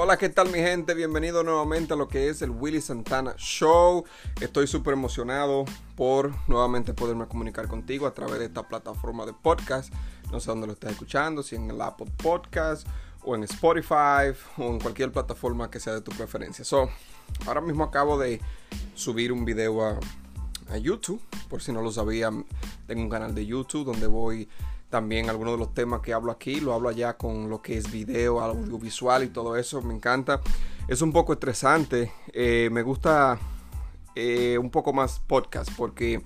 Hola, ¿qué tal mi gente? Bienvenido nuevamente a lo que es el Willy Santana Show. Estoy súper emocionado por nuevamente poderme comunicar contigo a través de esta plataforma de podcast. No sé dónde lo estés escuchando, si en el Apple Podcast o en Spotify o en cualquier plataforma que sea de tu preferencia. So, ahora mismo acabo de subir un video a, a YouTube. Por si no lo sabían, tengo un canal de YouTube donde voy también algunos de los temas que hablo aquí, lo hablo allá con lo que es video, audiovisual y todo eso, me encanta. Es un poco estresante, eh, me gusta eh, un poco más podcast porque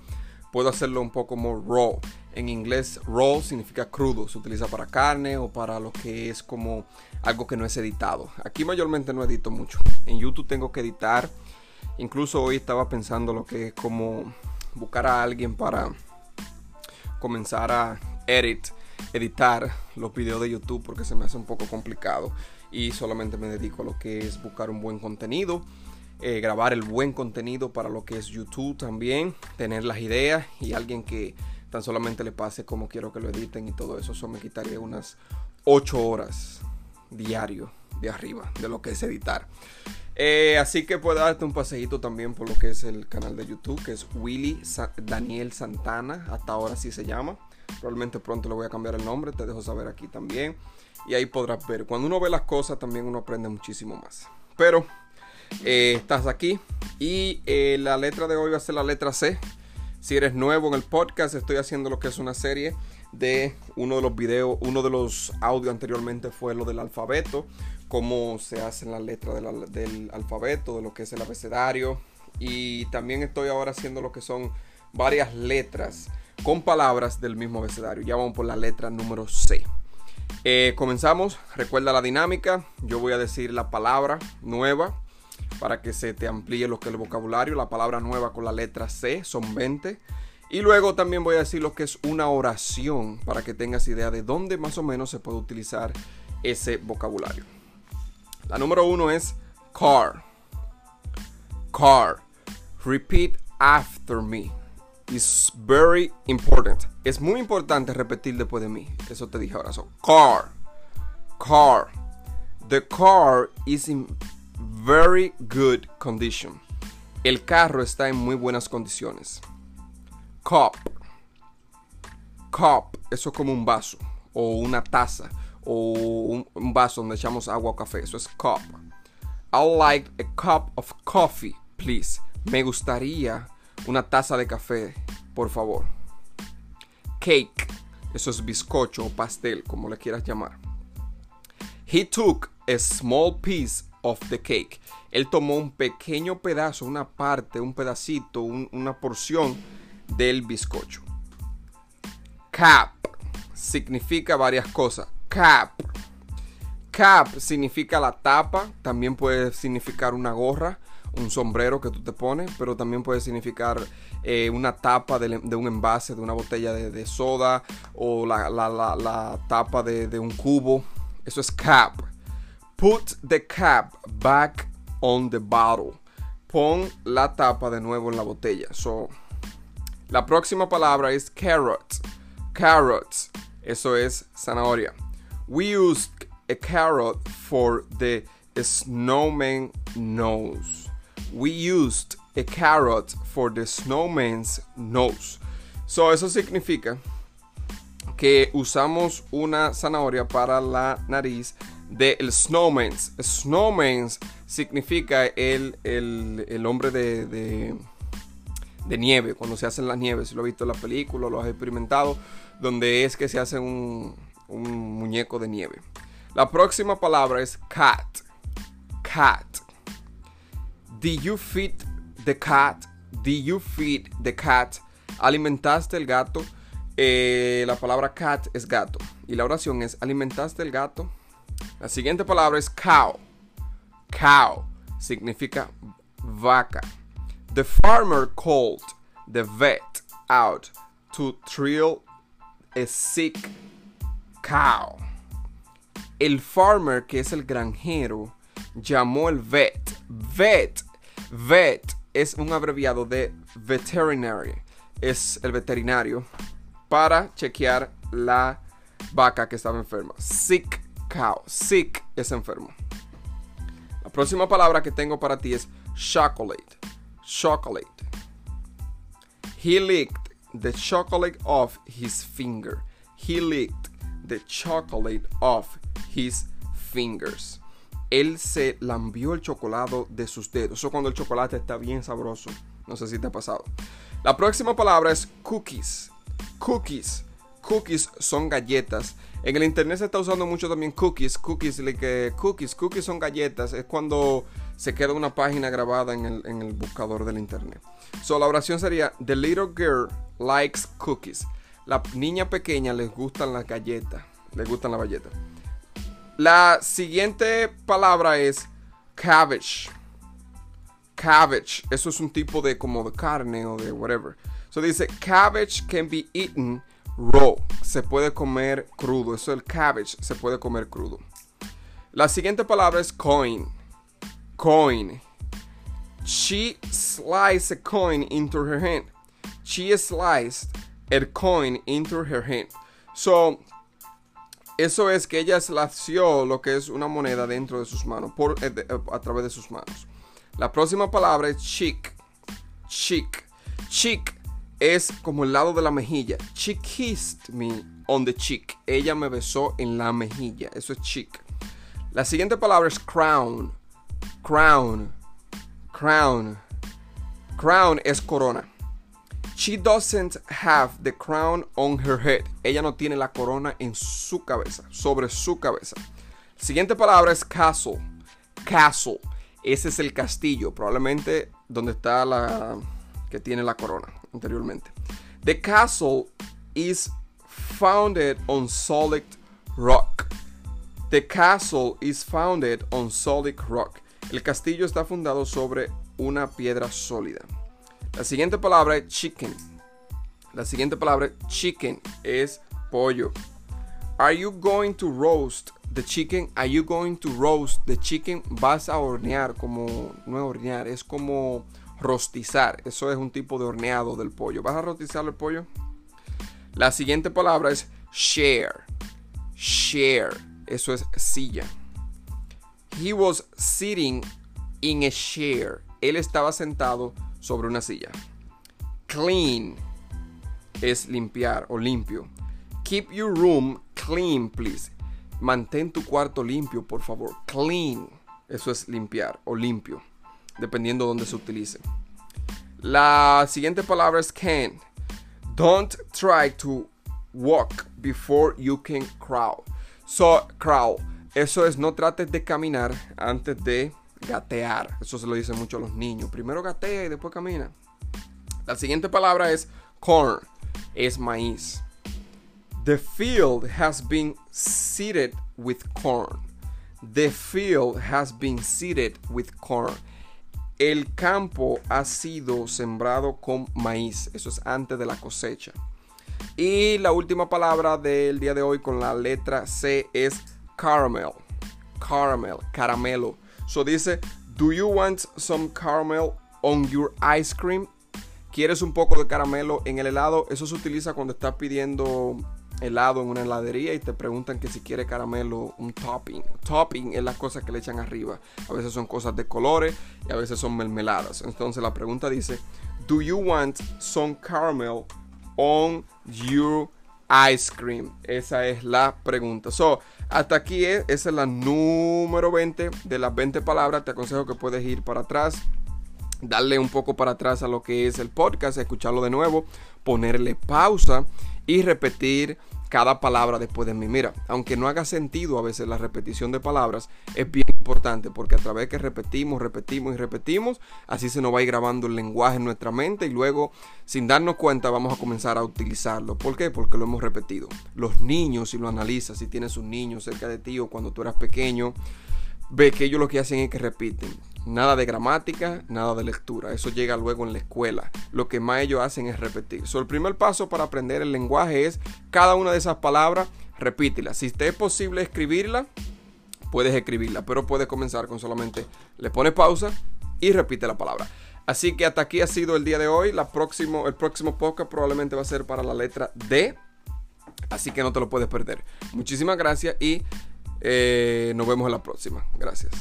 puedo hacerlo un poco más raw. En inglés, raw significa crudo, se utiliza para carne o para lo que es como algo que no es editado. Aquí mayormente no edito mucho. En YouTube tengo que editar. Incluso hoy estaba pensando lo que es como buscar a alguien para comenzar a edit, editar los videos de YouTube porque se me hace un poco complicado y solamente me dedico a lo que es buscar un buen contenido, eh, grabar el buen contenido para lo que es YouTube también, tener las ideas y alguien que tan solamente le pase como quiero que lo editen y todo eso, eso me quitaría unas 8 horas diario de arriba de lo que es editar. Eh, así que puedo darte un paseíto también por lo que es el canal de YouTube, que es Willy Daniel Santana, hasta ahora sí se llama. Probablemente pronto le voy a cambiar el nombre, te dejo saber aquí también. Y ahí podrás ver. Cuando uno ve las cosas también uno aprende muchísimo más. Pero eh, estás aquí y eh, la letra de hoy va a ser la letra C. Si eres nuevo en el podcast, estoy haciendo lo que es una serie de uno de los videos, uno de los audios anteriormente fue lo del alfabeto, cómo se hace la letra del alfabeto, de lo que es el abecedario. Y también estoy ahora haciendo lo que son varias letras con palabras del mismo abecedario. Ya vamos por la letra número C. Eh, comenzamos, recuerda la dinámica. Yo voy a decir la palabra nueva para que se te amplíe lo que es el vocabulario. La palabra nueva con la letra C son 20. Y luego también voy a decir lo que es una oración para que tengas idea de dónde más o menos se puede utilizar ese vocabulario. La número uno es car. Car. Repeat after me very important. Es muy importante repetir después de mí. Eso te dije ahora. So, car. Car. The car is in very good condition. El carro está en muy buenas condiciones. Cup. Cup. Eso es como un vaso. O una taza. O un, un vaso donde echamos agua o café. Eso es cup. I like a cup of coffee, please. Me gustaría una taza de café, por favor. Cake, eso es bizcocho o pastel, como le quieras llamar. He took a small piece of the cake. Él tomó un pequeño pedazo, una parte, un pedacito, una porción del bizcocho. Cap significa varias cosas. Cap. Cap significa la tapa, también puede significar una gorra un sombrero que tú te pones, pero también puede significar eh, una tapa de, un envase, de una botella de, soda o la, tapa de, un cubo. Eso es cap. Put the cap back on the bottle. Pon la tapa de nuevo en la botella. So, la próxima palabra es carrot. Carrots. Eso es zanahoria. We used a carrot for the snowman nose. We used a carrot for the snowman's nose. So, eso significa que usamos una zanahoria para la nariz del snowman's. Snowman's significa el, el, hombre de, de, nieve, cuando se hacen las nieves. Si lo has visto en la película, lo has experimentado, donde es que se hace un, un muñeco de nieve. La próxima palabra es cat. Cat. Did you feed the cat? Did you feed the cat? ¿Alimentaste el gato? Eh, la palabra cat es gato. Y la oración es ¿alimentaste el gato? La siguiente palabra es cow. Cow significa vaca. The farmer called the vet out to trill a sick cow. El farmer, que es el granjero, llamó el vet. Vet Vet es un abreviado de veterinary. Es el veterinario para chequear la vaca que estaba enferma. Sick cow. Sick es enfermo. próxima palabra que tengo para ti es chocolate. Chocolate. He licked the chocolate off his finger. He licked the chocolate off his fingers. Él se lambió el chocolate de sus dedos. Eso cuando el chocolate está bien sabroso. No sé si te ha pasado. La próxima palabra es cookies. Cookies. Cookies son galletas. En el internet se está usando mucho también cookies. Cookies, like, cookies, cookies son galletas. Es cuando se queda una página grabada en el, en el buscador del internet. So, la oración sería: The little girl likes cookies. La niña pequeña les gustan las galletas. Les gustan las galletas. La siguiente palabra es cabbage. Cabbage. Eso es un tipo de como de carne o de whatever. So dice cabbage can be eaten raw. Se puede comer crudo. Eso es el cabbage. Se puede comer crudo. La siguiente palabra es coin. Coin. She sliced a coin into her hand. She sliced a coin into her hand. So, eso es que ella slació lo que es una moneda dentro de sus manos, por, eh, eh, a través de sus manos. La próxima palabra es chick. Chick. Chick es como el lado de la mejilla. She kissed me on the cheek. Ella me besó en la mejilla. Eso es chick. La siguiente palabra es crown. Crown. Crown. Crown es corona. She doesn't have the crown on her head. Ella no tiene la corona en su cabeza, sobre su cabeza. Siguiente palabra es castle. Castle. Ese es el castillo, probablemente donde está la que tiene la corona anteriormente. The castle is founded on solid rock. The castle is founded on solid rock. El castillo está fundado sobre una piedra sólida. La siguiente palabra es chicken. La siguiente palabra chicken es pollo. Are you going to roast the chicken? Are you going to roast the chicken? Vas a hornear, como no es hornear, es como rostizar. Eso es un tipo de horneado del pollo. ¿Vas a rostizar el pollo? La siguiente palabra es share. Share. Eso es silla. He was sitting in a chair. Él estaba sentado sobre una silla. Clean es limpiar o limpio. Keep your room clean, please. Mantén tu cuarto limpio, por favor. Clean. Eso es limpiar o limpio, dependiendo de dónde se utilice. La siguiente palabra es can. Don't try to walk before you can crawl. So, crawl. Eso es no trates de caminar antes de gatear. Eso se lo dicen mucho a los niños. Primero gatea y después camina. La siguiente palabra es corn. Es maíz. The field has been seeded with corn. The field has been seeded with corn. El campo ha sido sembrado con maíz. Eso es antes de la cosecha. Y la última palabra del día de hoy con la letra C es caramel. Caramel, caramelo. So dice, Do you want some caramel on your ice cream? ¿Quieres un poco de caramelo en el helado? Eso se utiliza cuando estás pidiendo helado en una heladería y te preguntan que si quiere caramelo, un topping. Topping es las cosas que le echan arriba. A veces son cosas de colores y a veces son mermeladas. Entonces la pregunta dice, Do you want some caramel on your ice cream? Esa es la pregunta. So, hasta aquí es, esa es la número 20 de las 20 palabras. Te aconsejo que puedes ir para atrás, darle un poco para atrás a lo que es el podcast, escucharlo de nuevo, ponerle pausa y repetir cada palabra después de mí. Mira, aunque no haga sentido a veces la repetición de palabras, es bien importante porque a través que repetimos, repetimos y repetimos, así se nos va a ir grabando el lenguaje en nuestra mente y luego, sin darnos cuenta, vamos a comenzar a utilizarlo. ¿Por qué? Porque lo hemos repetido. Los niños, si lo analizas, si tienes un niño cerca de ti o cuando tú eras pequeño, ve que ellos lo que hacen es que repiten. Nada de gramática, nada de lectura. Eso llega luego en la escuela. Lo que más ellos hacen es repetir. So, el primer paso para aprender el lenguaje es cada una de esas palabras, repítela. Si te es posible escribirla, puedes escribirla, pero puedes comenzar con solamente le pones pausa y repite la palabra. Así que hasta aquí ha sido el día de hoy. La próximo, el próximo podcast probablemente va a ser para la letra D. Así que no te lo puedes perder. Muchísimas gracias y eh, nos vemos en la próxima. Gracias.